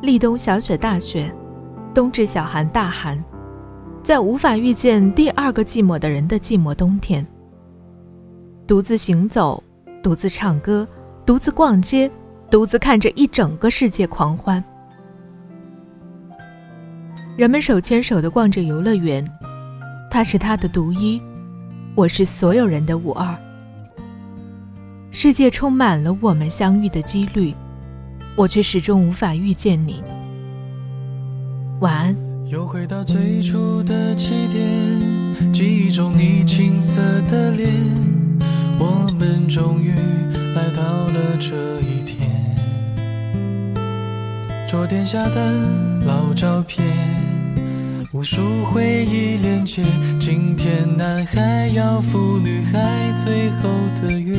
立冬小雪大雪，冬至小寒大寒，在无法遇见第二个寂寞的人的寂寞冬天，独自行走，独自唱歌，独自逛街，独自看着一整个世界狂欢。人们手牵手的逛着游乐园，他是他的独一，我是所有人的无二。世界充满了我们相遇的几率。我却始终无法遇见你。晚安。又回到最初的起点，记忆中你青涩的脸，我们终于来到了这一天。桌垫下的老照片，无数回忆连接，今天男孩要赴女孩最后的约。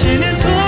些年错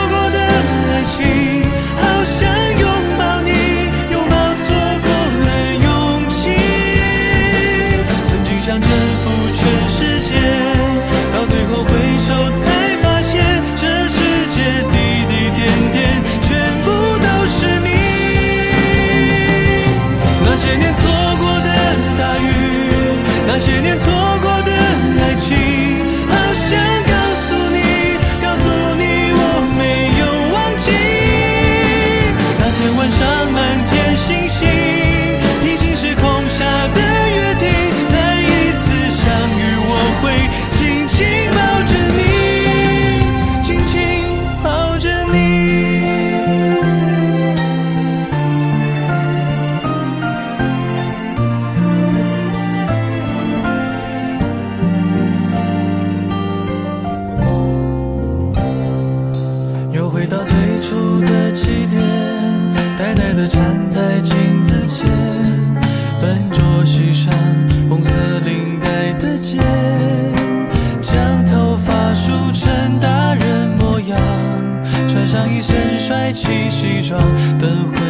起西装，等会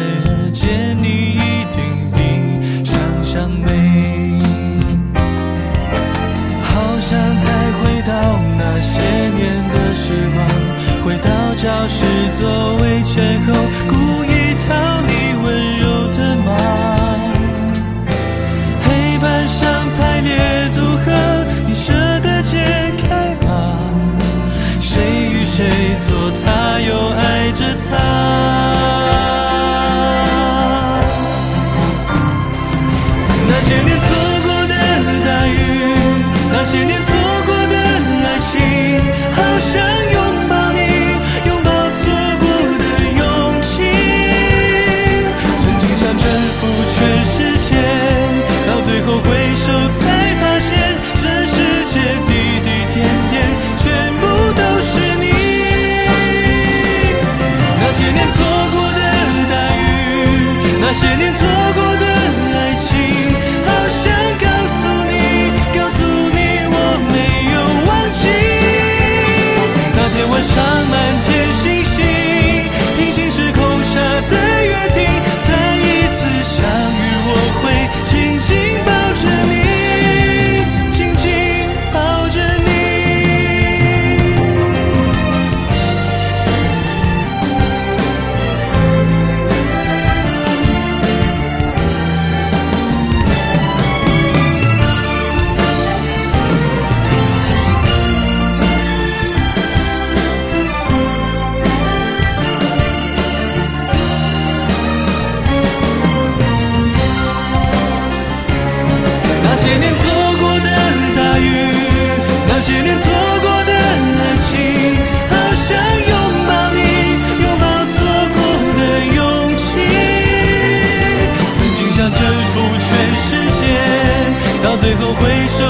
他，又爱着他？那些年错过的大雨，那些年错最后回首